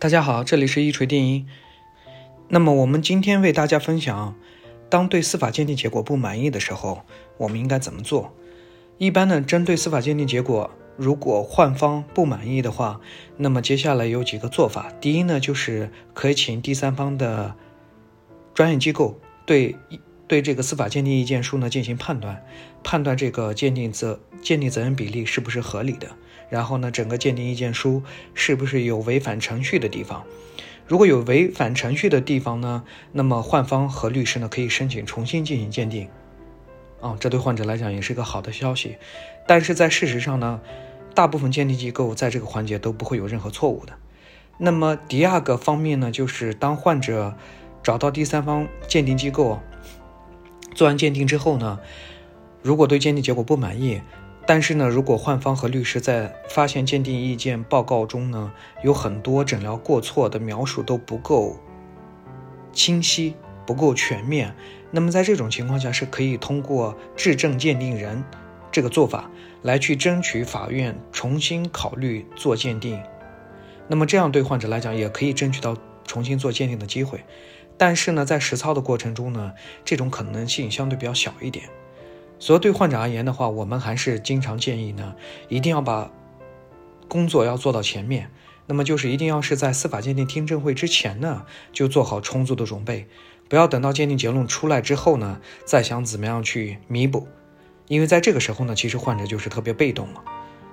大家好，这里是一锤定音。那么我们今天为大家分享，当对司法鉴定结果不满意的时候，我们应该怎么做？一般呢，针对司法鉴定结果，如果患方不满意的话，那么接下来有几个做法。第一呢，就是可以请第三方的专业机构对对这个司法鉴定意见书呢进行判断，判断这个鉴定责鉴定责任比例是不是合理的。然后呢，整个鉴定意见书是不是有违反程序的地方？如果有违反程序的地方呢，那么患方和律师呢可以申请重新进行鉴定。啊，这对患者来讲也是一个好的消息。但是在事实上呢，大部分鉴定机构在这个环节都不会有任何错误的。那么第二个方面呢，就是当患者找到第三方鉴定机构做完鉴定之后呢，如果对鉴定结果不满意。但是呢，如果患方和律师在发现鉴定意见报告中呢，有很多诊疗过错的描述都不够清晰、不够全面，那么在这种情况下是可以通过质证鉴定人这个做法来去争取法院重新考虑做鉴定。那么这样对患者来讲也可以争取到重新做鉴定的机会。但是呢，在实操的过程中呢，这种可能性相对比较小一点。所以对患者而言的话，我们还是经常建议呢，一定要把工作要做到前面。那么就是一定要是在司法鉴定听证会之前呢，就做好充足的准备，不要等到鉴定结论出来之后呢，再想怎么样去弥补。因为在这个时候呢，其实患者就是特别被动了。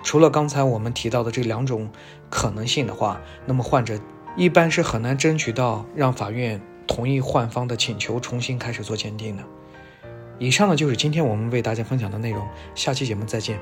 除了刚才我们提到的这两种可能性的话，那么患者一般是很难争取到让法院同意换方的请求重新开始做鉴定的。以上呢就是今天我们为大家分享的内容，下期节目再见。